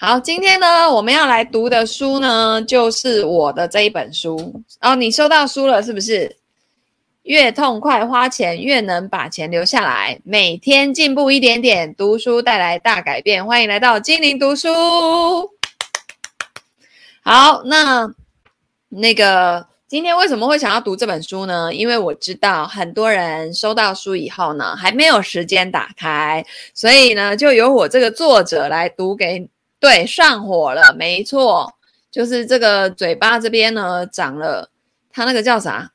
好，今天呢，我们要来读的书呢，就是我的这一本书。哦，你收到书了是不是？越痛快花钱，越能把钱留下来。每天进步一点点，读书带来大改变。欢迎来到精灵读书。好，那那个今天为什么会想要读这本书呢？因为我知道很多人收到书以后呢，还没有时间打开，所以呢，就由我这个作者来读给。对，上火了，没错，就是这个嘴巴这边呢长了，它那个叫啥？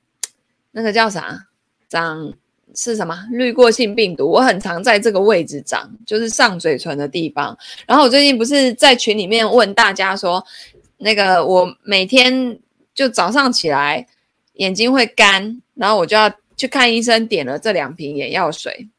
那个叫啥？长是什么？滤过性病毒。我很常在这个位置长，就是上嘴唇的地方。然后我最近不是在群里面问大家说，那个我每天就早上起来眼睛会干，然后我就要去看医生，点了这两瓶眼药水。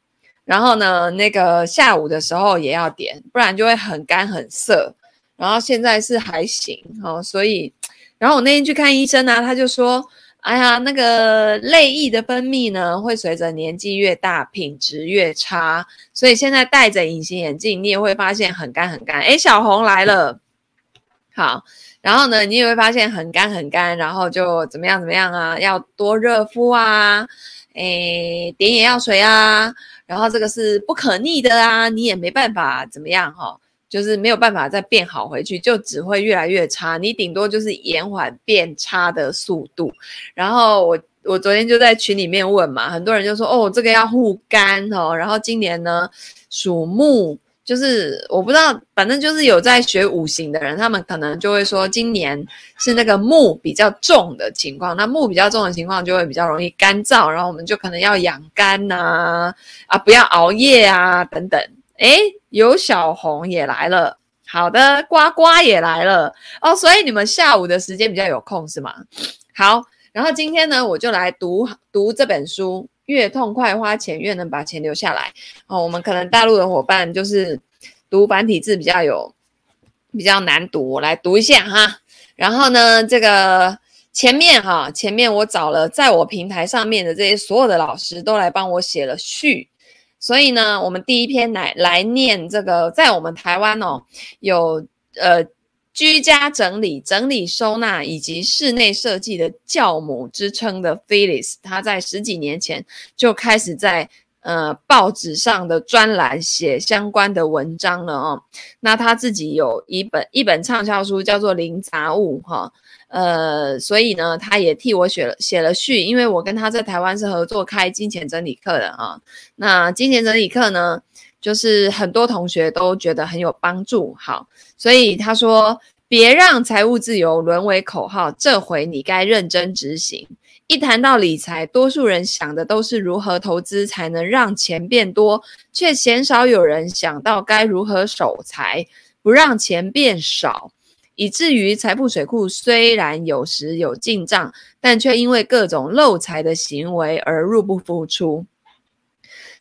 然后呢，那个下午的时候也要点，不然就会很干很涩。然后现在是还行哦，所以，然后我那天去看医生呢，他就说：“哎呀，那个泪液的分泌呢，会随着年纪越大，品质越差。所以现在戴着隐形眼镜，你也会发现很干很干。哎，小红来了，好。然后呢，你也会发现很干很干，然后就怎么样怎么样啊？要多热敷啊，哎，点眼药水啊。”然后这个是不可逆的啊，你也没办法怎么样哈、就是没有办法再变好回去，就只会越来越差。你顶多就是延缓变差的速度。然后我我昨天就在群里面问嘛，很多人就说哦，这个要护肝哦。然后今年呢属木。就是我不知道，反正就是有在学五行的人，他们可能就会说，今年是那个木比较重的情况。那木比较重的情况，就会比较容易干燥，然后我们就可能要养肝呐，啊，不要熬夜啊，等等。诶，有小红也来了，好的，呱呱也来了哦，所以你们下午的时间比较有空是吗？好，然后今天呢，我就来读读这本书。越痛快花钱，越能把钱留下来。哦，我们可能大陆的伙伴就是读繁体字比较有比较难读，我来读一下哈。然后呢，这个前面哈，前面我找了在我平台上面的这些所有的老师都来帮我写了序，所以呢，我们第一篇来来念这个，在我们台湾哦，有呃。居家整理、整理收纳以及室内设计的教母之称的 Phyllis，他在十几年前就开始在呃报纸上的专栏写相关的文章了哦。那他自己有一本一本畅销书叫做《零杂物》哈，呃，所以呢，他也替我写了写了序，因为我跟他在台湾是合作开金钱整理课的啊。那金钱整理课呢，就是很多同学都觉得很有帮助，好，所以他说，别让财务自由沦为口号，这回你该认真执行。一谈到理财，多数人想的都是如何投资才能让钱变多，却鲜少有人想到该如何守财，不让钱变少，以至于财富水库虽然有时有进账，但却因为各种漏财的行为而入不敷出。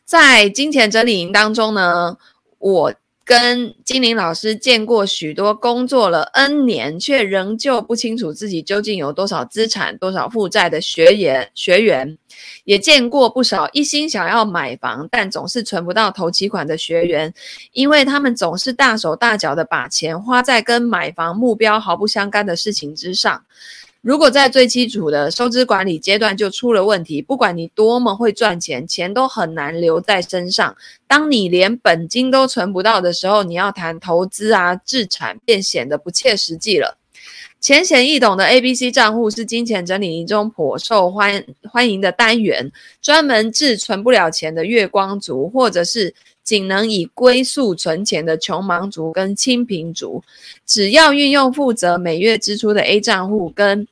在金钱整理营当中呢，我跟金玲老师见过许多工作了 N 年却仍旧不清楚自己究竟有多少资产、多少负债的学员，学员也见过不少一心想要买房但总是存不到头期款的学员，因为他们总是大手大脚的把钱花在跟买房目标毫不相干的事情之上。如果在最基础的收支管理阶段就出了问题，不管你多么会赚钱，钱都很难留在身上。当你连本金都存不到的时候，你要谈投资啊、资产便显得不切实际了。浅显易懂的 ABC 账户是金钱整理营中颇受欢欢迎的单元，专门治存不了钱的月光族，或者是仅能以龟速存钱的穷忙族跟清贫族。只要运用负责每月支出的 A 账户跟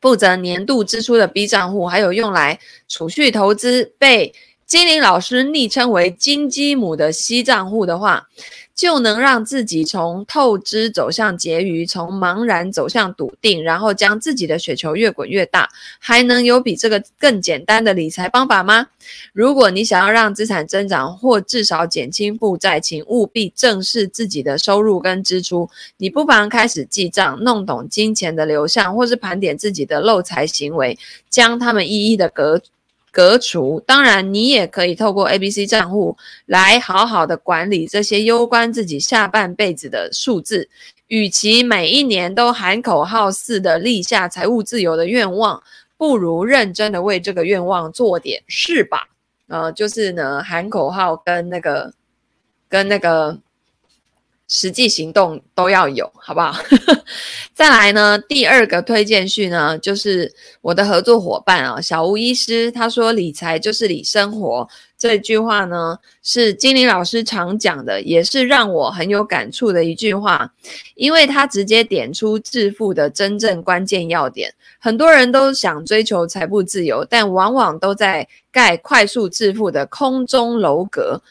负责年度支出的 B 账户，还有用来储蓄投资。被精灵老师昵称为“金鸡母”的 C 账户的话，就能让自己从透支走向结余，从茫然走向笃定，然后将自己的雪球越滚越大。还能有比这个更简单的理财方法吗？如果你想要让资产增长，或至少减轻负债，请务必正视自己的收入跟支出。你不妨开始记账，弄懂金钱的流向，或是盘点自己的漏财行为，将它们一一的隔隔除。当然，你也可以透过 ABC 账户来好好的管理这些攸关自己下半辈子的数字。与其每一年都喊口号似的立下财务自由的愿望，不如认真的为这个愿望做点事吧。呃，就是呢，喊口号跟那个跟那个。实际行动都要有，好不好？再来呢，第二个推荐序呢，就是我的合作伙伴啊，小吴医师，他说理财就是理生活，这句话呢是金玲老师常讲的，也是让我很有感触的一句话，因为他直接点出致富的真正关键要点。很多人都想追求财富自由，但往往都在盖快速致富的空中楼阁。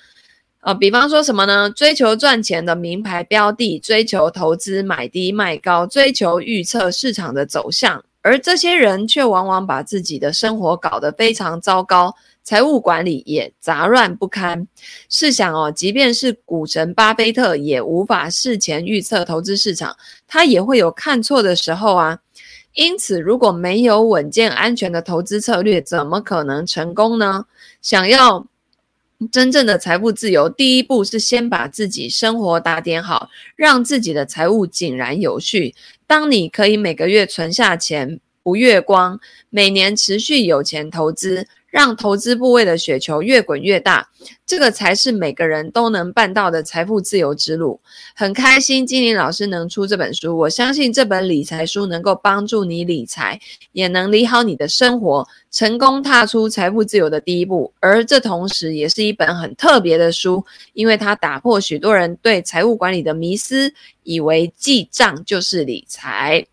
呃，比方说什么呢？追求赚钱的名牌标的，追求投资买低卖高，追求预测市场的走向，而这些人却往往把自己的生活搞得非常糟糕，财务管理也杂乱不堪。试想哦，即便是股神巴菲特也无法事前预测投资市场，他也会有看错的时候啊。因此，如果没有稳健安全的投资策略，怎么可能成功呢？想要。真正的财富自由，第一步是先把自己生活打点好，让自己的财务井然有序。当你可以每个月存下钱，不月光，每年持续有钱投资。让投资部位的雪球越滚越大，这个才是每个人都能办到的财富自由之路。很开心金玲老师能出这本书，我相信这本理财书能够帮助你理财，也能理好你的生活，成功踏出财富自由的第一步。而这同时也是一本很特别的书，因为它打破许多人对财务管理的迷思，以为记账就是理财。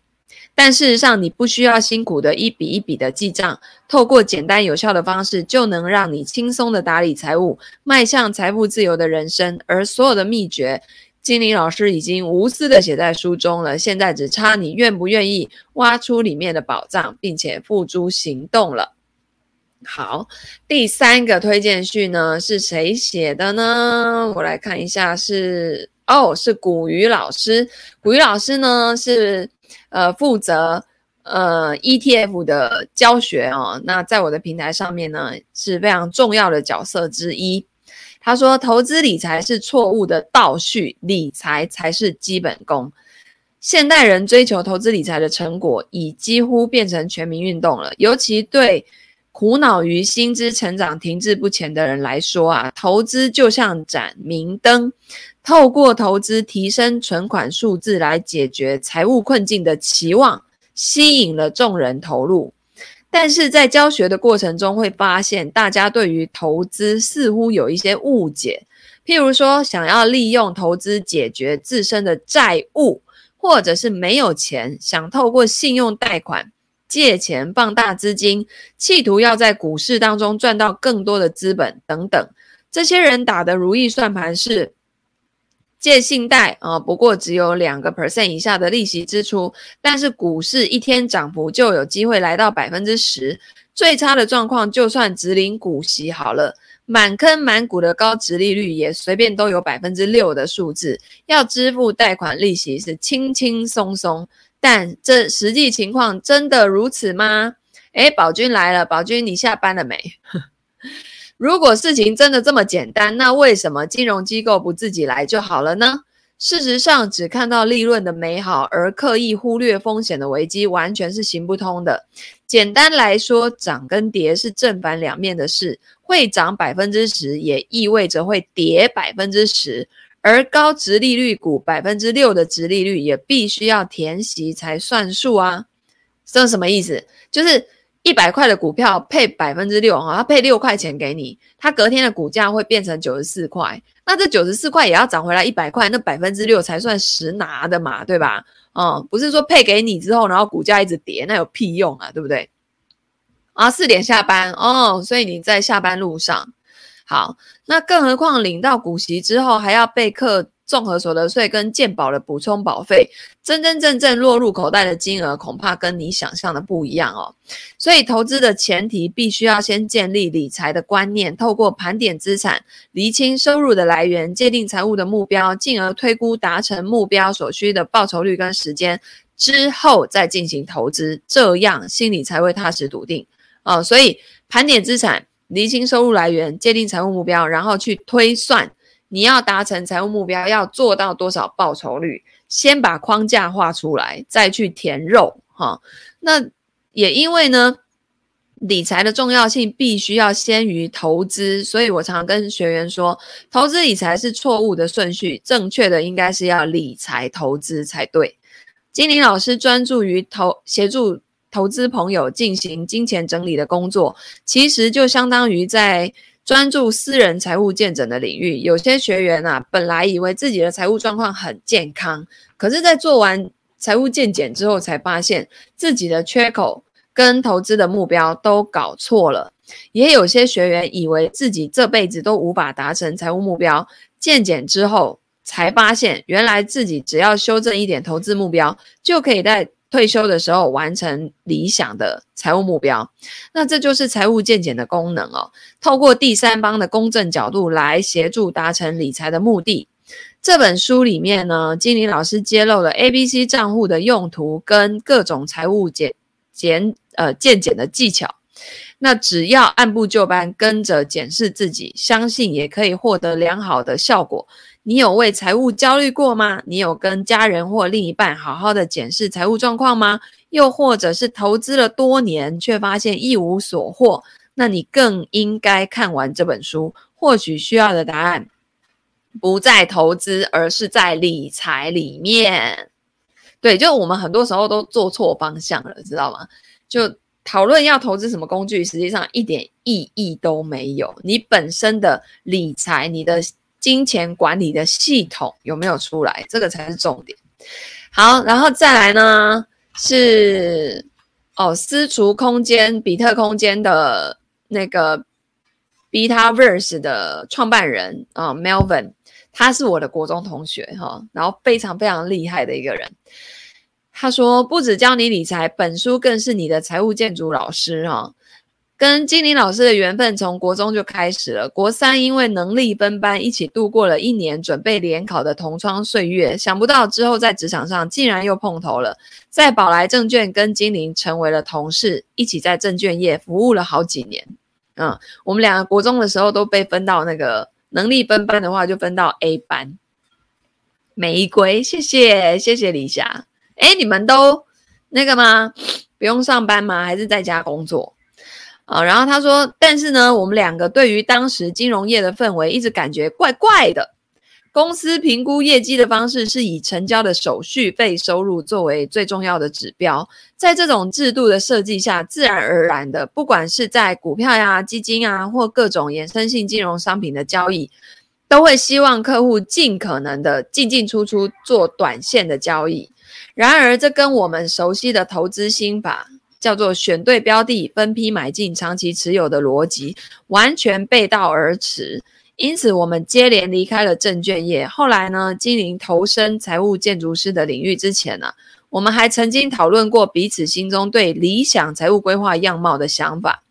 但事实上，你不需要辛苦的一笔一笔的记账，透过简单有效的方式，就能让你轻松的打理财务，迈向财富自由的人生。而所有的秘诀，金玲老师已经无私的写在书中了，现在只差你愿不愿意挖出里面的宝藏，并且付诸行动了。好，第三个推荐序呢，是谁写的呢？我来看一下是，是哦，是古鱼老师。古鱼老师呢是。呃，负责呃 ETF 的教学哦，那在我的平台上面呢是非常重要的角色之一。他说，投资理财是错误的倒叙，理财才是基本功。现代人追求投资理财的成果，已几乎变成全民运动了。尤其对苦恼于薪资成长停滞不前的人来说啊，投资就像盏明灯。透过投资提升存款数字来解决财务困境的期望，吸引了众人投入。但是在教学的过程中，会发现大家对于投资似乎有一些误解。譬如说，想要利用投资解决自身的债务，或者是没有钱，想透过信用贷款借钱放大资金，企图要在股市当中赚到更多的资本等等。这些人打的如意算盘是。借信贷啊，不过只有两个 percent 以下的利息支出，但是股市一天涨幅就有机会来到百分之十。最差的状况，就算只领股息好了，满坑满谷的高殖利率也随便都有百分之六的数字，要支付贷款利息是轻轻松松。但这实际情况真的如此吗？诶，宝君来了，宝君你下班了没？如果事情真的这么简单，那为什么金融机构不自己来就好了呢？事实上，只看到利润的美好而刻意忽略风险的危机，完全是行不通的。简单来说，涨跟跌是正反两面的事，会涨百分之十，也意味着会跌百分之十。而高殖利率股百分之六的殖利率也必须要填息才算数啊！这是什么意思？就是。一百块的股票配百分之六，哈，它配六块钱给你，它隔天的股价会变成九十四块，那这九十四块也要涨回来一百块，那百分之六才算实拿的嘛，对吧？嗯，不是说配给你之后，然后股价一直跌，那有屁用啊，对不对？啊，四点下班哦，所以你在下班路上，好，那更何况领到股息之后还要被课。综合所得税跟健保的补充保费，真真正正落入口袋的金额，恐怕跟你想象的不一样哦。所以，投资的前提必须要先建立理财的观念，透过盘点资产，厘清收入的来源，界定财务的目标，进而推估达成目标所需的报酬率跟时间，之后再进行投资，这样心里才会踏实笃定。哦，所以盘点资产，厘清收入来源，界定财务目标，然后去推算你要达成财务目标要做到多少报酬率。先把框架画出来，再去填肉哈。那也因为呢，理财的重要性必须要先于投资，所以我常跟学员说，投资理财是错误的顺序，正确的应该是要理财投资才对。金玲老师专注于投协助投资朋友进行金钱整理的工作，其实就相当于在。专注私人财务见证的领域，有些学员啊，本来以为自己的财务状况很健康，可是，在做完财务见检之后，才发现自己的缺口跟投资的目标都搞错了。也有些学员以为自己这辈子都无法达成财务目标，见检之后才发现，原来自己只要修正一点投资目标，就可以在退休的时候完成理想的财务目标，那这就是财务见检的功能哦。透过第三方的公正角度来协助达成理财的目的。这本书里面呢，精灵老师揭露了 ABC 账户的用途跟各种财务检检呃见检的技巧。那只要按部就班跟着检视自己，相信也可以获得良好的效果。你有为财务焦虑过吗？你有跟家人或另一半好好的检视财务状况吗？又或者是投资了多年却发现一无所获？那你更应该看完这本书，或许需要的答案不在投资，而是在理财里面。对，就我们很多时候都做错方向了，知道吗？就讨论要投资什么工具，实际上一点意义都没有。你本身的理财，你的。金钱管理的系统有没有出来？这个才是重点。好，然后再来呢是哦，私厨空间、比特空间的那个 Betaverse 的创办人啊、，Melvin，他是我的国中同学哈、然后非常非常厉害的一个人。他说，不只教你理财，本书更是你的财务建筑老师哈。跟精灵老师的缘分从国中就开始了。国三因为能力分班，一起度过了一年准备联考的同窗岁月。想不到之后在职场上竟然又碰头了，在宝来证券跟精灵成为了同事，一起在证券业服务了好几年。嗯，我们两个国中的时候都被分到那个能力分班的话，就分到 A 班。玫瑰，谢谢谢谢李霞。诶，你们都那个吗？不用上班吗？还是在家工作？啊，然后他说，但是呢，我们两个对于当时金融业的氛围一直感觉怪怪的。公司评估业绩的方式是以成交的手续费收入作为最重要的指标。在这种制度的设计下，自然而然的，不管是在股票呀、基金啊，或各种衍生性金融商品的交易，都会希望客户尽可能的进进出出做短线的交易。然而，这跟我们熟悉的投资心法。叫做选对标的、分批买进、长期持有的逻辑完全背道而驰，因此我们接连离开了证券业。后来呢，精灵投身财务建筑师的领域之前呢、我们还曾经讨论过彼此心中对理想财务规划样貌的想法。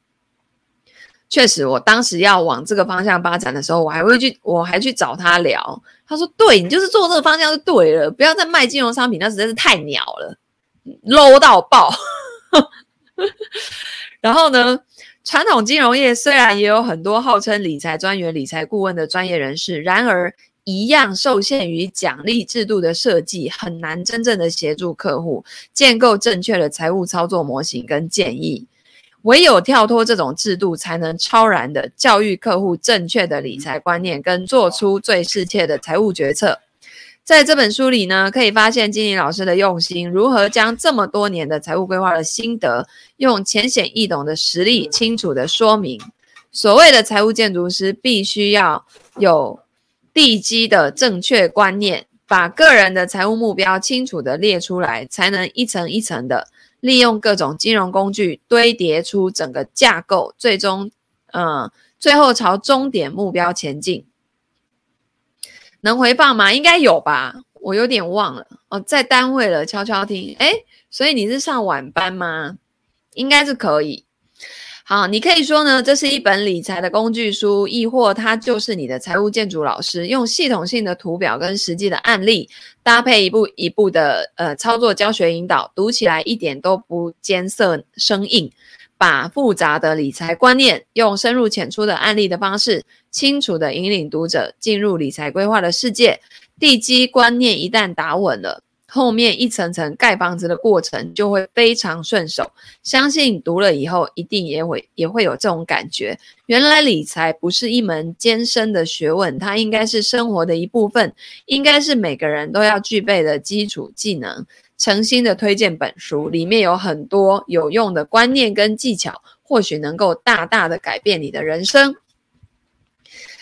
确实，我当时要往这个方向发展的时候，我还会去，我还去找他聊。他说：“对，你就是做这个方向就对了，不要再卖金融商品，那实在是太鸟了，low 到爆。”，然后呢，传统金融业虽然也有很多号称理财专员、理财顾问的专业人士，然而一样受限于奖励制度的设计，很难真正的协助客户建构正确的财务操作模型跟建议。唯有跳脱这种制度，才能超然的教育客户正确的理财观念，跟做出最适切的财务决策。在这本书里呢，可以发现精灵老师的用心，如何将这么多年的财务规划的心得，用浅显易懂的实例清楚地说明。所谓的财务建筑师，必须要有地基的正确观念，把个人的财务目标清楚地列出来，才能一层一层的利用各种金融工具堆叠出整个架构，最终，嗯，最后朝终点目标前进。能回放吗？应该有吧，我有点忘了哦，在单位了，悄悄听。诶，所以你是上晚班吗？应该是可以。好，你可以说呢，这是一本理财的工具书，亦或它就是你的财务建筑老师，用系统性的图表跟实际的案例搭配一步一步的呃操作教学引导，读起来一点都不艰涩生硬。把复杂的理财观念用深入浅出的案例的方式，清楚地引领读者进入理财规划的世界。地基观念一旦打稳了，后面一层层盖房子的过程就会非常顺手。相信读了以后，一定也会也会有这种感觉。原来理财不是一门艰深的学问，它应该是生活的一部分，应该是每个人都要具备的基础技能。诚心的推荐本书，里面有很多有用的观念跟技巧，或许能够大大的改变你的人生。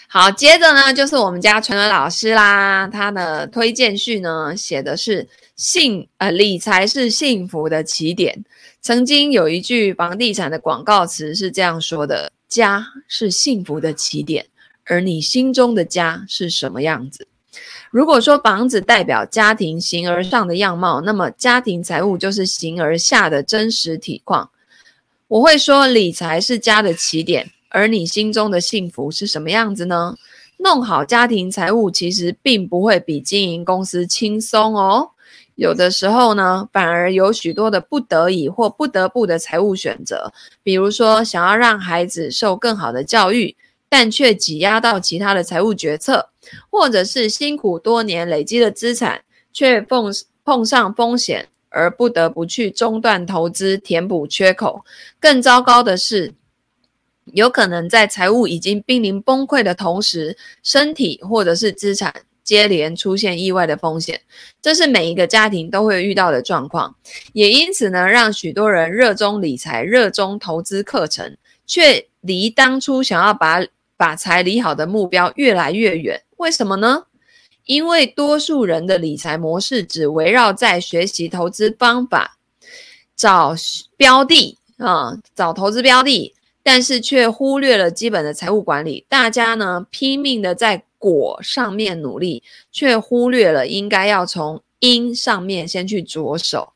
好，接着呢就是我们家纯儿老师啦，他的推荐序呢写的是幸呃理财是幸福的起点。曾经有一句房地产的广告词是这样说的：家是幸福的起点，而你心中的家是什么样子？如果说房子代表家庭形而上的样貌，那么家庭财务就是形而下的真实体况。我会说，理财是家的起点，而你心中的幸福是什么样子呢？弄好家庭财务，其实并不会比经营公司轻松哦。有的时候呢，反而有许多的不得已或不得不的财务选择，比如说想要让孩子受更好的教育。但却挤压到其他的财务决策，或者是辛苦多年累积的资产，却碰碰上风险而不得不去中断投资填补缺口。更糟糕的是，有可能在财务已经濒临崩溃的同时，身体或者是资产接连出现意外的风险。这是每一个家庭都会遇到的状况，也因此呢，让许多人热衷理财、热衷投资课程，却离当初想要把把财理好的目标越来越远，为什么呢？因为多数人的理财模式只围绕在学习投资方法、找标的啊、找投资标的，但是却忽略了基本的财务管理。大家呢，拼命的在果上面努力，却忽略了应该要从因上面先去着手。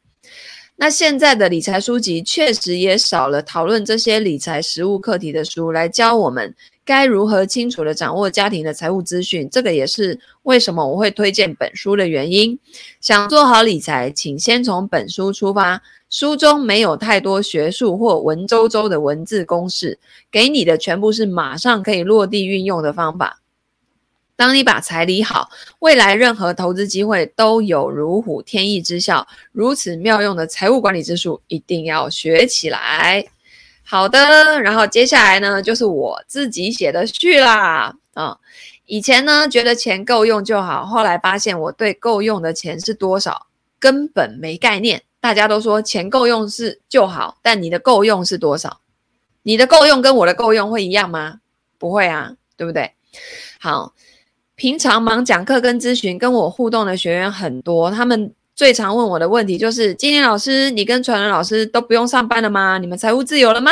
那现在的理财书籍确实也少了讨论这些理财实务课题的书，来教我们。该如何清楚地掌握家庭的财务资讯？这个也是为什么我会推荐本书的原因。想做好理财，请先从本书出发。书中没有太多学术或文绉绉的文字公式，给你的全部是马上可以落地运用的方法。当你把财理好，未来任何投资机会都有如虎添翼之效。如此妙用的财务管理之术，一定要学起来。好的，然后接下来呢，就是我自己写的序啦。啊、嗯，以前呢觉得钱够用就好，后来发现我对够用的钱是多少根本没概念。大家都说钱够用是就好，但你的够用是多少？你的够用跟我的够用会一样吗？不会啊，对不对？好，平常忙讲课跟咨询，跟我互动的学员很多，他们。最常问我的问题就是：今天老师，你跟传人老师都不用上班了吗？你们财务自由了吗？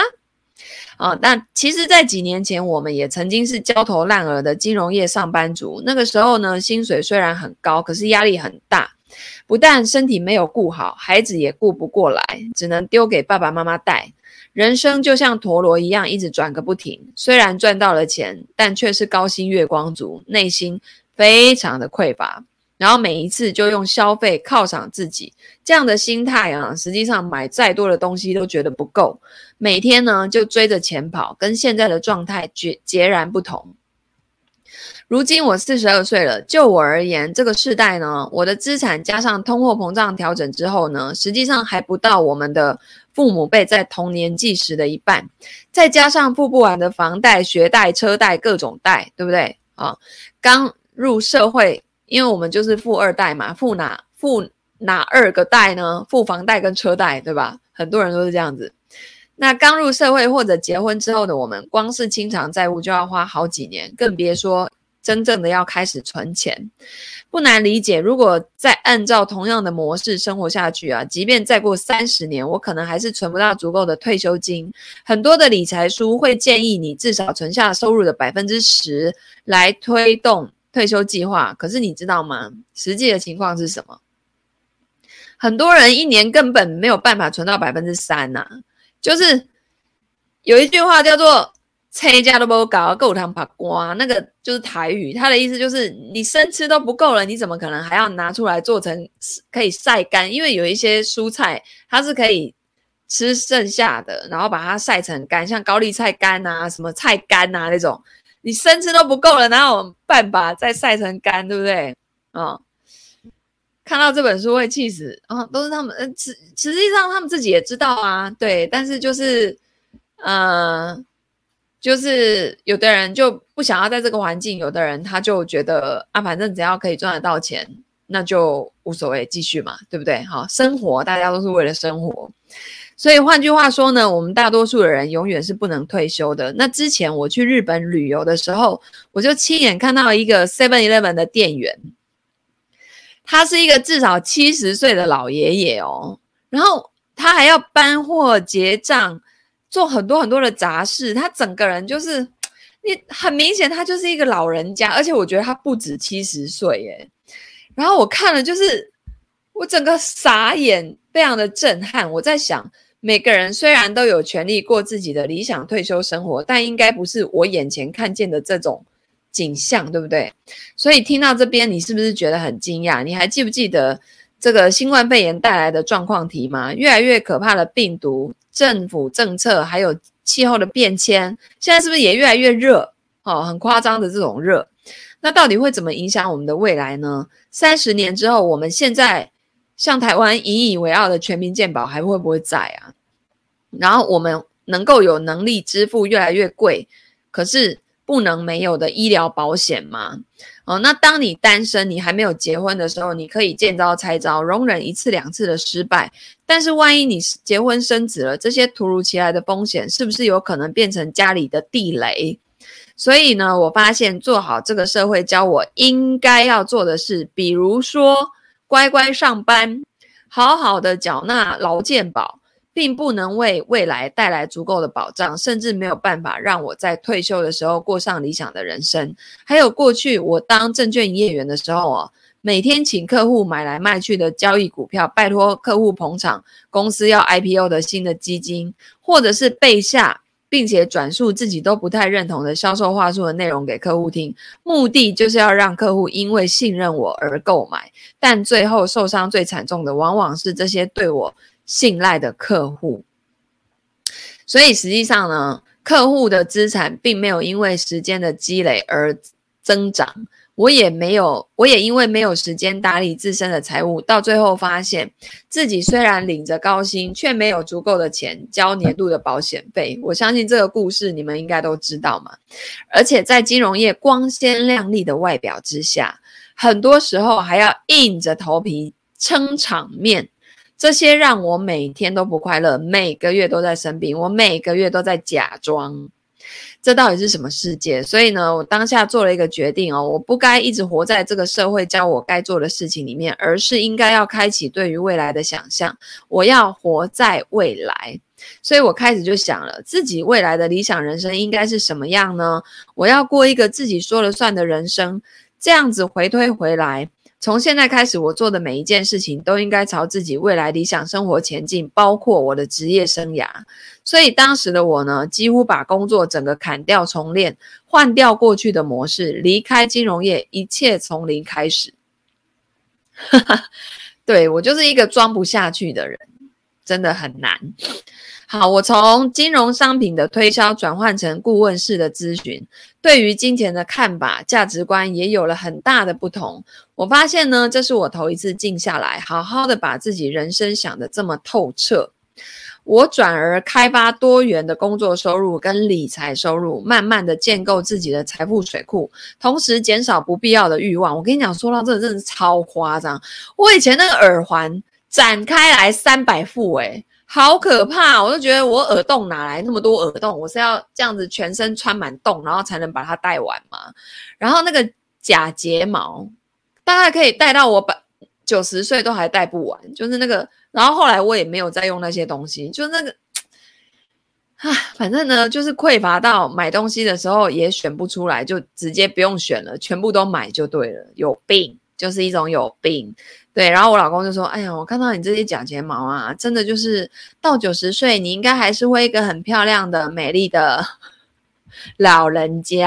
啊，但其实，在几年前，我们也曾经是焦头烂额的金融业上班族。那个时候呢，薪水虽然很高，可是压力很大，不但身体没有顾好，孩子也顾不过来，只能丢给爸爸妈妈带。人生就像陀螺一样，一直转个不停。虽然赚到了钱，但却是高薪月光族，内心非常的匮乏。然后每一次就用消费犒赏自己，这样的心态啊，实际上买再多的东西都觉得不够。每天呢就追着钱跑，跟现在的状态截截然不同。如今我四十二岁了，就我而言，这个世代呢，我的资产加上通货膨胀调整之后呢，实际上还不到我们的父母辈在同年纪时的一半。再加上付不完的房贷、学贷、车贷各种贷，对不对啊？刚入社会。因为我们就是富二代嘛，付哪付哪二个贷呢？付房贷跟车贷，对吧？很多人都是这样子。那刚入社会或者结婚之后的我们，光是清偿债务就要花好几年，更别说真正的要开始存钱。不难理解，如果再按照同样的模式生活下去啊，即便再过三十年，我可能还是存不到足够的退休金。很多的理财书会建议你至少存下收入的百分之十来推动。退休计划，可是你知道吗？实际的情况是什么？很多人一年根本没有办法存到百分之三呐。就是有一句话叫做“车家都不搞够汤把瓜”，那个就是台语，它的意思就是你生吃都不够了，你怎么可能还要拿出来做成可以晒干？因为有一些蔬菜它是可以吃剩下的，然后把它晒成干，像高丽菜干啊、什么菜干啊那种，你生吃都不够了，哪有办法再晒成干，对不对？啊、嗯，看到这本书会气死啊、嗯！都是他们，嗯，实实际上他们自己也知道啊，对，但是就是，呃，就是有的人就不想要在这个环境，有的人他就觉得啊，反正只要可以赚得到钱，那就无所谓，继续嘛，对不对？好，生活大家都是为了生活。所以换句话说呢，我们大多数的人永远是不能退休的。那之前我去日本旅游的时候，我就亲眼看到一个 Seven Eleven 的店员，他是一个至少七十岁的老爷爷哦，然后他还要搬货结账，做很多很多的杂事，他整个人就是，你很明显他就是一个老人家，而且我觉得他不止七十岁耶。然后我看了就是，我整个傻眼，非常的震撼。我在想。每个人虽然都有权利过自己的理想退休生活，但应该不是我眼前看见的这种景象，对不对？所以听到这边，你是不是觉得很惊讶？你还记不记得这个新冠肺炎带来的状况题吗？越来越可怕的病毒、政府政策，还有气候的变迁，现在是不是也越来越热？哦，很夸张的这种热，那到底会怎么影响我们的未来呢？三十年之后，我们现在像台湾引以为傲的全民健保还会不会在啊？然后我们能够有能力支付越来越贵，可是不能没有的医疗保险吗？哦，那当你单身，你还没有结婚的时候，你可以见招拆招，容忍一次两次的失败。但是万一你结婚生子了，这些突如其来的风险是不是有可能变成家里的地雷？所以呢，我发现做好这个社会教我应该要做的事，比如说乖乖上班，好好的缴纳劳健保。并不能为未来带来足够的保障，甚至没有办法让我在退休的时候过上理想的人生。还有过去我当证券营业员的时候哦，每天请客户买来卖去的交易股票，拜托客户捧场公司要 IPO 的新的基金，或者是背下并且转述自己都不太认同的销售话术的内容给客户听，目的就是要让客户因为信任我而购买。但最后受伤最惨重的，往往是这些对我。信赖的客户，所以实际上呢，客户的资产并没有因为时间的积累而增长。我也没有，我也因为没有时间打理自身的财务，到最后发现自己虽然领着高薪，却没有足够的钱交年度的保险费。我相信这个故事你们应该都知道嘛。而且在金融业光鲜亮丽的外表之下，很多时候还要硬着头皮撑场面。这些让我每天都不快乐，每个月都在生病，我每个月都在假装，这到底是什么世界？所以呢，我当下做了一个决定哦，我不该一直活在这个社会教我该做的事情里面，而是应该要开启对于未来的想象。我要活在未来，所以我开始就想了，自己未来的理想人生应该是什么样呢？我要过一个自己说了算的人生，这样子回推回来。从现在开始，我做的每一件事情都应该朝自己未来理想生活前进，包括我的职业生涯。所以当时的我呢，几乎把工作整个砍掉重练，换掉过去的模式，离开金融业，一切从零开始。对，我就是一个装不下去的人，真的很难。好，我从金融商品的推销转换成顾问式的咨询，对于金钱的看法、价值观也有了很大的不同。我发现呢，这是我头一次静下来，好好的把自己人生想得这么透彻。我转而开发多元的工作收入跟理财收入，慢慢的建构自己的财富水库，同时减少不必要的欲望。我跟你讲，说到这真的超夸张。我以前那个耳环展开来三百副，诶好可怕！我就觉得我耳洞哪来那么多耳洞？我是要这样子全身穿满洞，然后才能把它戴完吗？然后那个假睫毛，大概可以戴到我百九十岁都还戴不完。就是那个，然后后来我也没有再用那些东西，就那个，啊，反正呢，就是匮乏到买东西的时候也选不出来，就直接不用选了，全部都买就对了。有病，就是一种有病。对，然后我老公就说：“哎呀，我看到你这些假睫毛啊，真的就是到九十岁，你应该还是会一个很漂亮的、美丽的 老人家。”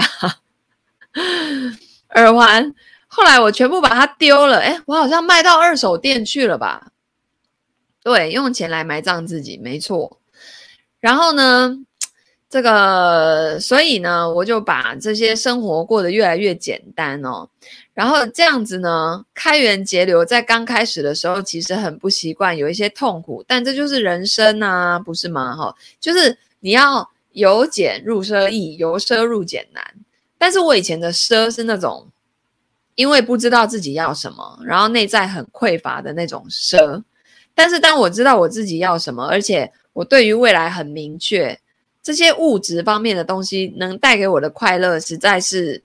耳环，后来我全部把它丢了。哎，我好像卖到二手店去了吧？对，用钱来埋葬自己，没错。然后呢，这个，所以呢，我就把这些生活过得越来越简单哦。然后这样子呢，开源节流，在刚开始的时候其实很不习惯，有一些痛苦，但这就是人生啊，不是吗？哈，就是你要由俭入奢易，由奢入俭难。但是我以前的奢是那种，因为不知道自己要什么，然后内在很匮乏的那种奢。但是当我知道我自己要什么，而且我对于未来很明确，这些物质方面的东西能带给我的快乐，实在是。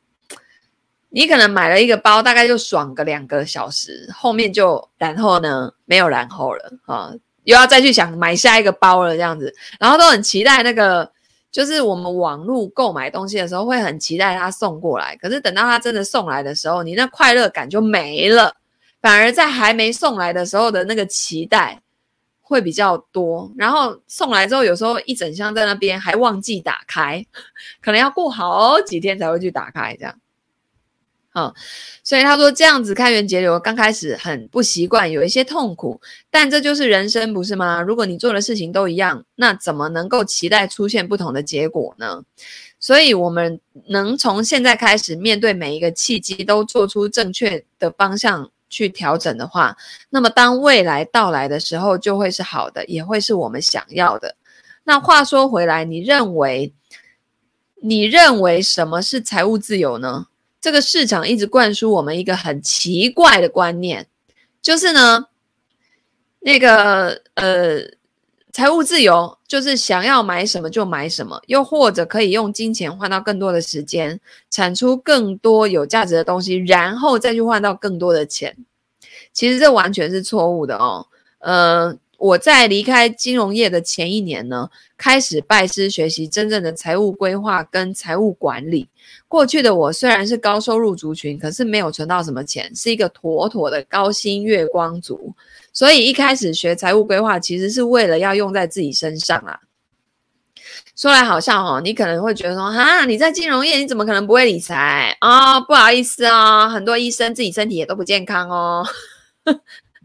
你可能买了一个包，大概就爽个两个小时，后面就然后呢，没有然后了啊，又要再去想买下一个包了这样子，然后都很期待那个，就是我们网络购买东西的时候会很期待它送过来，可是等到它真的送来的时候，你那快乐感就没了，反而在还没送来的时候的那个期待会比较多，然后送来之后有时候一整箱在那边还忘记打开，可能要过好几天才会去打开这样。嗯，所以他说这样子开源节流，刚开始很不习惯，有一些痛苦，但这就是人生，不是吗？如果你做的事情都一样，那怎么能够期待出现不同的结果呢？所以，我们能从现在开始面对每一个契机，都做出正确的方向去调整的话，那么当未来到来的时候，就会是好的，也会是我们想要的。那话说回来，你认为，你认为什么是财务自由呢？这个市场一直灌输我们一个很奇怪的观念，就是呢，那个呃，财务自由就是想要买什么就买什么，又或者可以用金钱换到更多的时间，产出更多有价值的东西，然后再去换到更多的钱。其实这完全是错误的哦，呃。我在离开金融业的前一年呢，开始拜师学习真正的财务规划跟财务管理。过去的我虽然是高收入族群，可是没有存到什么钱，是一个妥妥的高薪月光族。所以一开始学财务规划，其实是为了要用在自己身上啊。说来好笑哦，你可能会觉得说，哈，你在金融业，你怎么可能不会理财啊？哦，不好意思啊，很多医生自己身体也都不健康哦。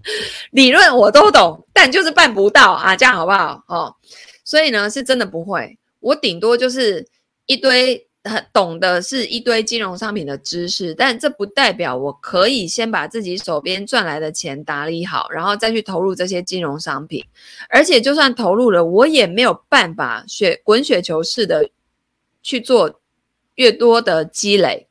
理论我都懂，但就是办不到啊，这样好不好？哦，所以呢，是真的不会。我顶多就是一堆很懂的，是一堆金融商品的知识，但这不代表我可以先把自己手边赚来的钱打理好，然后再去投入这些金融商品。而且就算投入了，我也没有办法雪滚雪球式的去做越多的积累。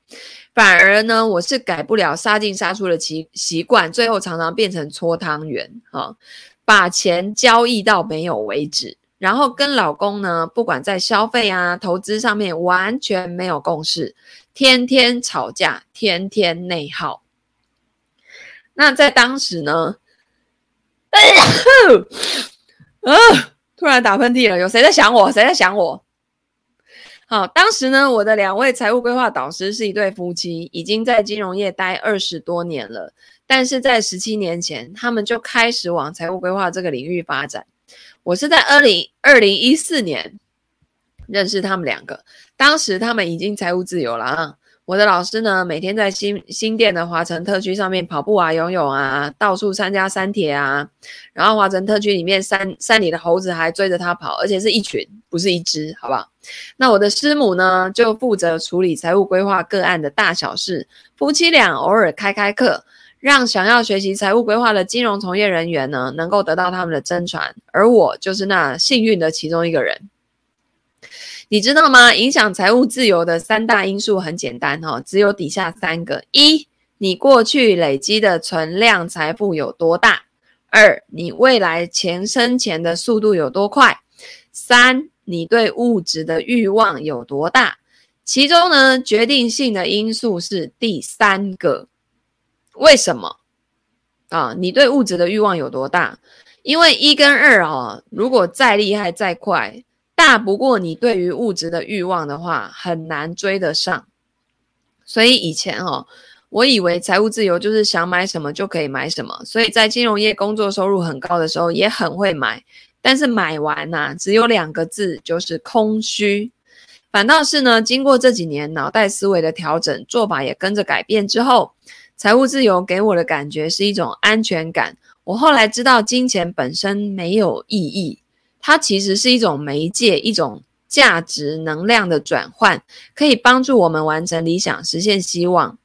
反而呢，我是改不了杀进杀出的习习惯，最后常常变成搓汤圆啊，把钱交易到没有为止，然后跟老公呢，不管在消费啊、投资上面完全没有共识，天天吵架，天天内耗。那在当时呢，啊，突然打喷嚏了，有谁在想我？谁在想我？好，当时呢，我的两位财务规划导师是一对夫妻，已经在金融业待二十多年了。但是在十七年前，他们就开始往财务规划这个领域发展。我是在二零二零一四年认识他们两个，当时他们已经财务自由了啊。我的老师呢，每天在新新店的华城特区上面跑步啊、游泳啊，到处参加山铁啊。然后华城特区里面山山里的猴子还追着他跑，而且是一群，不是一只，好不好？那我的师母呢，就负责处理财务规划个案的大小事。夫妻俩偶尔开开课，让想要学习财务规划的金融从业人员呢，能够得到他们的真传。而我就是那幸运的其中一个人。你知道吗？影响财务自由的三大因素很简单哈，只有底下三个：一，你过去累积的存量财富有多大；二，你未来钱生钱的速度有多快；三，你对物质的欲望有多大。其中呢，决定性的因素是第三个。为什么？啊，你对物质的欲望有多大？因为一跟二啊，如果再厉害再快。大不过你对于物质的欲望的话，很难追得上。所以以前哦，我以为财务自由就是想买什么就可以买什么。所以在金融业工作收入很高的时候，也很会买。但是买完呐、只有两个字，就是空虚。反倒是呢，经过这几年脑袋思维的调整，做法也跟着改变之后，财务自由给我的感觉是一种安全感。我后来知道，金钱本身没有意义，它其实是一种媒介，一种价值能量的转换，可以帮助我们完成理想，实现希望。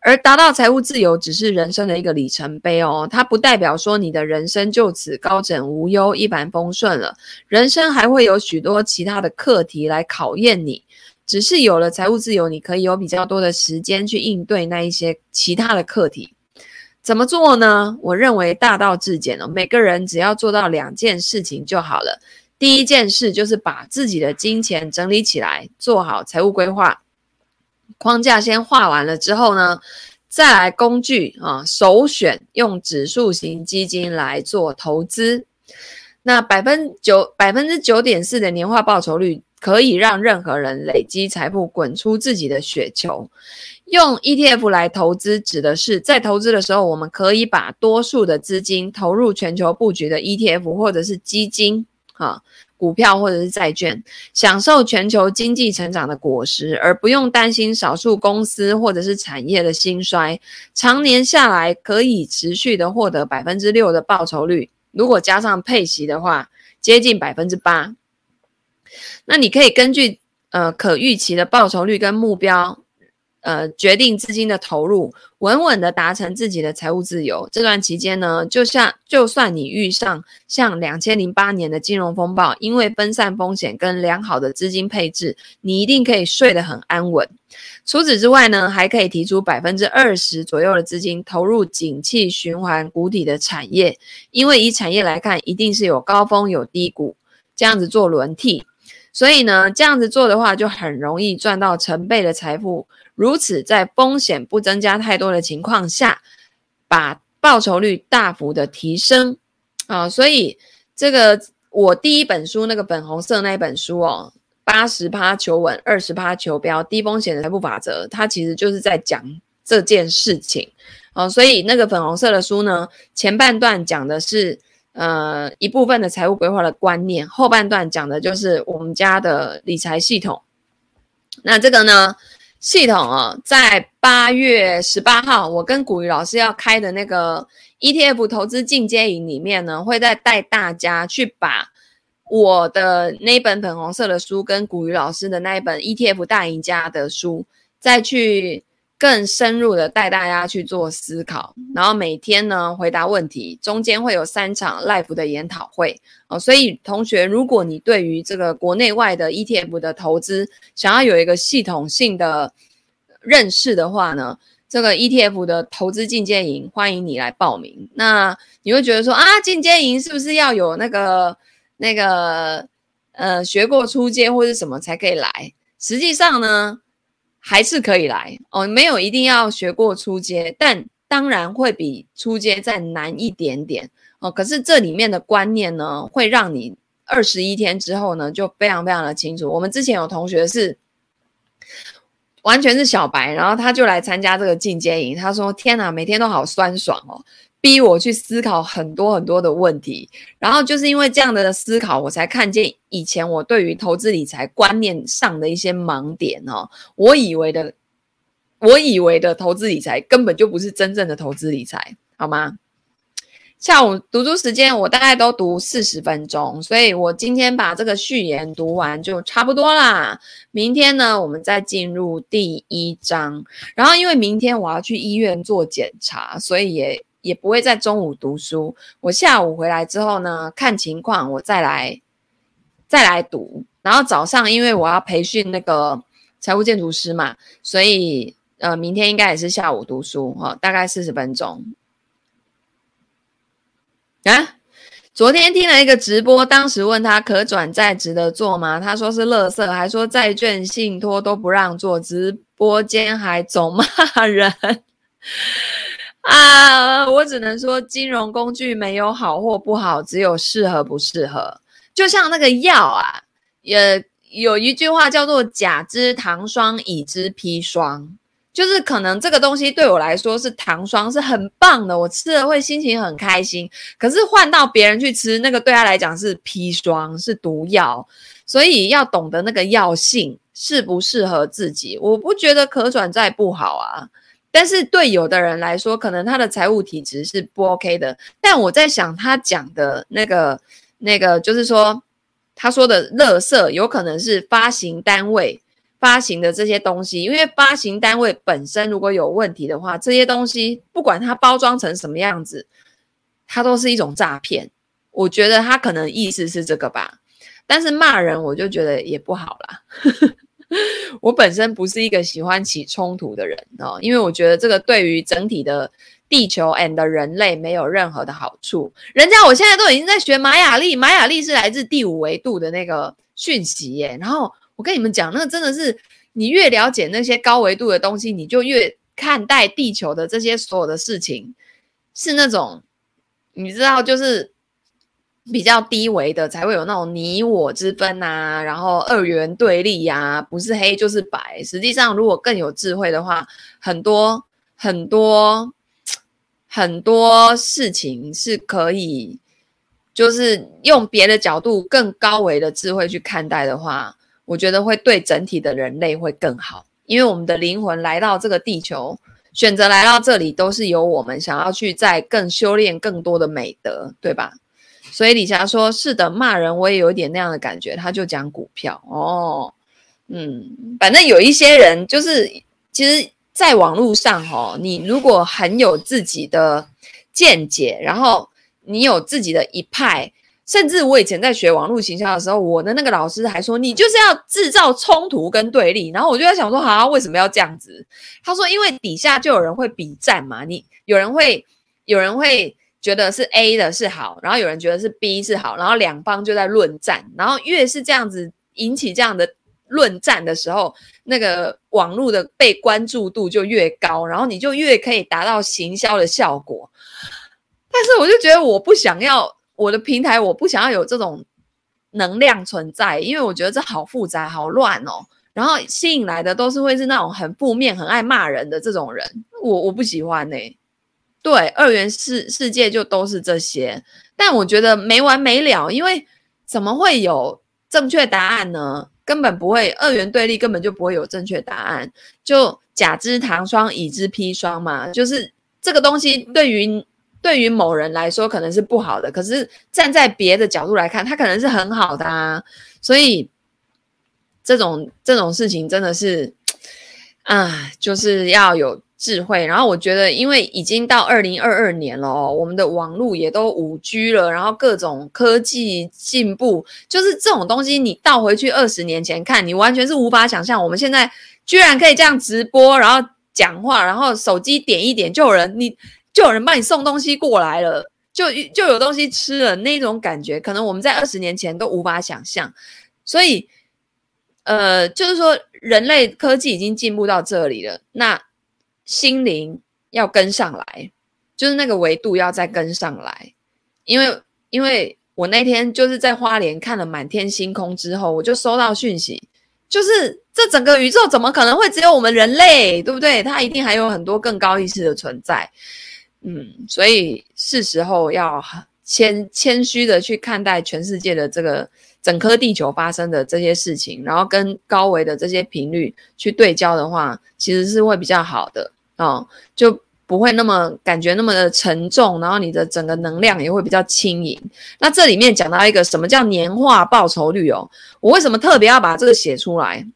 而达到财务自由只是人生的一个里程碑哦，它不代表说你的人生就此高枕无忧、一帆风顺了。人生还会有许多其他的课题来考验你，只是有了财务自由，你可以有比较多的时间去应对那一些其他的课题。怎么做呢？我认为大道至简哦，每个人只要做到两件事情就好了。第一件事就是把自己的金钱整理起来，做好财务规划。框架先画完了之后呢，再来工具啊，首选用指数型基金来做投资。那百分九百分之九点四的年化报酬率，可以让任何人累积财富，滚出自己的雪球。用 ETF 来投资，指的是在投资的时候，我们可以把多数的资金投入全球布局的 ETF 或者是基金，哈。股票或者是债券，享受全球经济成长的果实，而不用担心少数公司或者是产业的兴衰。常年下来，可以持续的获得百分之六的报酬率。如果加上配息的话，接近百分之八。那你可以根据呃可预期的报酬率跟目标。呃，决定资金的投入，稳稳的达成自己的财务自由。这段期间呢，就像就算你遇上像两千零八年的金融风暴，因为分散风险跟良好的资金配置，你一定可以睡得很安稳。除此之外呢，还可以提出百分之二十左右的资金投入景气循环谷底的产业，因为以产业来看，一定是有高峰有低谷，这样子做轮替。所以呢，这样子做的话，就很容易赚到成倍的财富。如此，在风险不增加太多的情况下，把报酬率大幅的提升啊！所以这个我第一本书那个粉红色那一本书哦，八十趴求稳，二十趴求标，低风险的财富法则，它其实就是在讲这件事情啊！所以那个粉红色的书呢，前半段讲的是呃一部分的财务规划的观念，后半段讲的就是我们家的理财系统。那这个呢？系统哦，在八月十八号，我跟古雨老师要开的那个 ETF 投资进阶营里面呢，会再带大家去把我的那本粉红色的书跟古雨老师的那一本 ETF 大赢家的书再去。更深入的带大家去做思考，然后每天呢回答问题，中间会有三场 live 的研讨会哦。所以同学，如果你对于这个国内外的 ETF 的投资想要有一个系统性的认识的话呢，这个 ETF 的投资进阶营欢迎你来报名。那你会觉得说啊，进阶营是不是要有那个那个呃学过初阶或是什么才可以来？实际上呢，还是可以来哦，没有一定要学过初阶，但当然会比初阶再难一点点哦。可是这里面的观念呢，会让你二十一天之后呢，就非常非常的清楚。我们之前有同学是完全是小白，然后他就来参加这个进阶营，他说：“天哪，每天都好酸爽哦。”逼我去思考很多很多的问题，然后就是因为这样的思考，我才看见以前我对于投资理财观念上的一些盲点哦。我以为的，我以为的投资理财根本就不是真正的投资理财，好吗？下午读书时间我大概都读四十分钟，所以我今天把这个序言读完就差不多啦。明天呢，我们再进入第一章，然后因为明天我要去医院做检查，所以也。也不会在中午读书，我下午回来之后呢，看情况我再来再来读。然后早上因为我要培训那个财务建筑师嘛，所以呃明天应该也是下午读书哈、大概四十分钟。啊，昨天听了一个直播，当时问他可转债值得做吗？他说是垃圾，还说债券信托都不让做，直播间还总骂人。啊，我只能说，金融工具没有好或不好，只有适合不适合。就像那个药啊，也有一句话叫做“甲之糖霜，乙之砒霜”，就是可能这个东西对我来说是糖霜，是很棒的，我吃了会心情很开心。可是换到别人去吃，那个对他来讲是砒霜，是毒药。所以要懂得那个药性适不适合自己。我不觉得可转债不好啊。但是对有的人来说，可能他的财务体质是不 OK 的。但我在想，他讲的那个那个，就是说他说的垃圾，有可能是发行单位发行的这些东西，因为发行单位本身如果有问题的话，这些东西不管它包装成什么样子，它都是一种诈骗。我觉得他可能意思是这个吧。但是骂人，我就觉得也不好啦。我本身不是一个喜欢起冲突的人哦，因为我觉得这个对于整体的地球 and 人类没有任何的好处。人家我现在都已经在学玛雅历，玛雅历是来自第五维度的那个讯息耶。然后我跟你们讲，那个真的是你越了解那些高维度的东西，你就越看待地球的这些所有的事情是那种，你知道，就是。比较低维的才会有那种你我之分啊，然后二元对立呀、不是黑就是白。实际上，如果更有智慧的话，很多很多很多事情是可以，就是用别的角度、更高维的智慧去看待的话，我觉得会对整体的人类会更好。因为我们的灵魂来到这个地球，选择来到这里，都是由我们想要去再更修炼更多的美德，对吧？所以李霞说：“是的，骂人我也有一点那样的感觉。”他就讲股票哦，嗯，反正有一些人就是，其实，在网络上哦，你如果很有自己的见解，然后你有自己的一派，甚至我以前在学网络行销的时候，我的那个老师还说，你就是要制造冲突跟对立。然后我就在想说，好，为什么要这样子？他说，因为底下就有人会比战嘛，你有人会，有人会。觉得是 A 的是好，然后有人觉得是 B 是好，然后两方就在论战，然后越是这样子引起这样的论战的时候，那个网络的被关注度就越高，然后你就越可以达到行销的效果。但是我就觉得我不想要我的平台，我不想要有这种能量存在，因为我觉得这好复杂、好乱哦。然后吸引来的都是会是那种很负面、很爱骂人的这种人，我我不喜欢呢、对，二元世世界就都是这些，但我觉得没完没了，因为怎么会有正确答案呢？根本不会，二元对立根本就不会有正确答案，就甲之糖霜，乙之砒霜嘛，就是这个东西对于对于某人来说可能是不好的，可是站在别的角度来看，它可能是很好的啊，所以这种这种事情真的是啊，就是要有。智慧，然后我觉得，因为已经到二零二二年了哦，我们的网络也都五 G 了，然后各种科技进步，就是这种东西，你倒回去二十年前看，你完全是无法想象，我们现在居然可以这样直播，然后讲话，然后手机点一点就有人，你就有人帮你送东西过来了，就就有东西吃了，那种感觉，可能我们在二十年前都无法想象，所以，呃，就是说人类科技已经进步到这里了，那。心灵要跟上来，就是那个维度要再跟上来，因为因为我那天就是在花莲看了满天星空之后，我就收到讯息，就是这整个宇宙怎么可能会只有我们人类，对不对？它一定还有很多更高意识的存在，嗯，所以是时候要谦谦虚的去看待全世界的这个。整颗地球发生的这些事情，然后跟高维的这些频率去对焦的话，其实是会比较好的哦，就不会那么感觉那么的沉重，然后你的整个能量也会比较轻盈。那这里面讲到一个什么叫年化报酬率哦？我为什么特别要把这个写出来？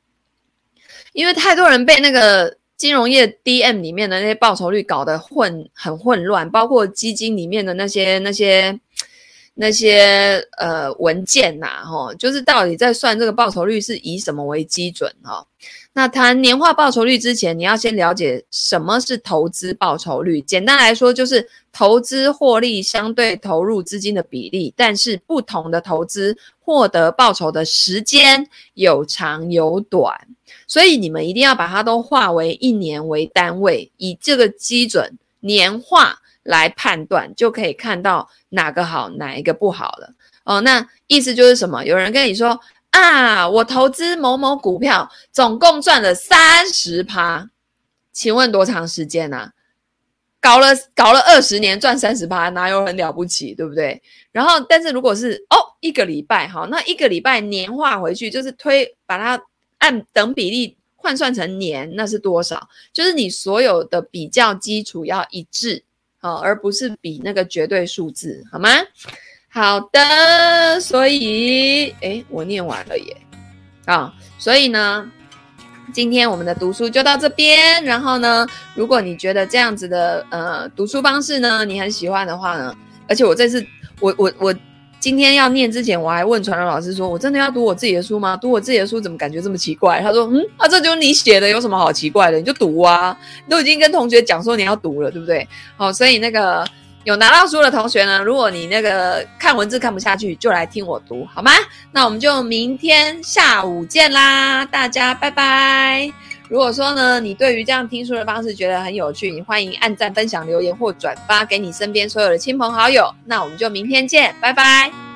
因为太多人被那个金融业 DM 里面的那些报酬率搞得混很混乱，包括基金里面的那些那些。那些呃文件呐，吼，就是到底在算这个报酬率是以什么为基准哈？那谈年化报酬率之前，你要先了解什么是投资报酬率。简单来说，就是投资获利相对投入资金的比例，但是不同的投资获得报酬的时间有长有短，所以你们一定要把它都化为一年为单位，以这个基准年化来判断，就可以看到。哪个好，哪一个不好了？哦，那意思就是什么？有人跟你说啊，我投资某某股票，总共赚了三十趴，请问多长时间啊？搞了搞了二十年赚三十趴，哪有很了不起，对不对？然后，但是如果是哦一个礼拜，好，那一个礼拜年化回去，就是推把它按等比例换算成年，那是多少？就是你所有的比较基础要一致，好，而不是比那个绝对数字，好吗？好的，所以，诶，我念完了耶，啊，所以呢，今天我们的读书就到这边。然后呢，如果你觉得这样子的呃读书方式呢，你很喜欢的话呢，而且我这次，我我我。今天要念之前，我还问传柔老师说：“我真的要读我自己的书吗？读我自己的书怎么感觉这么奇怪？”他说：“嗯，啊，这就是你写的，有什么好奇怪的？你就读啊，都已经跟同学讲说你要读了，对不对？好，所以那个有拿到书的同学呢，如果你那个看文字看不下去，就来听我读，好吗？那我们就明天下午见啦，大家拜拜。”如果说呢，你对于这样听书的方式觉得很有趣，你欢迎按赞、分享、留言或转发给你身边所有的亲朋好友。那我们就明天见，拜拜。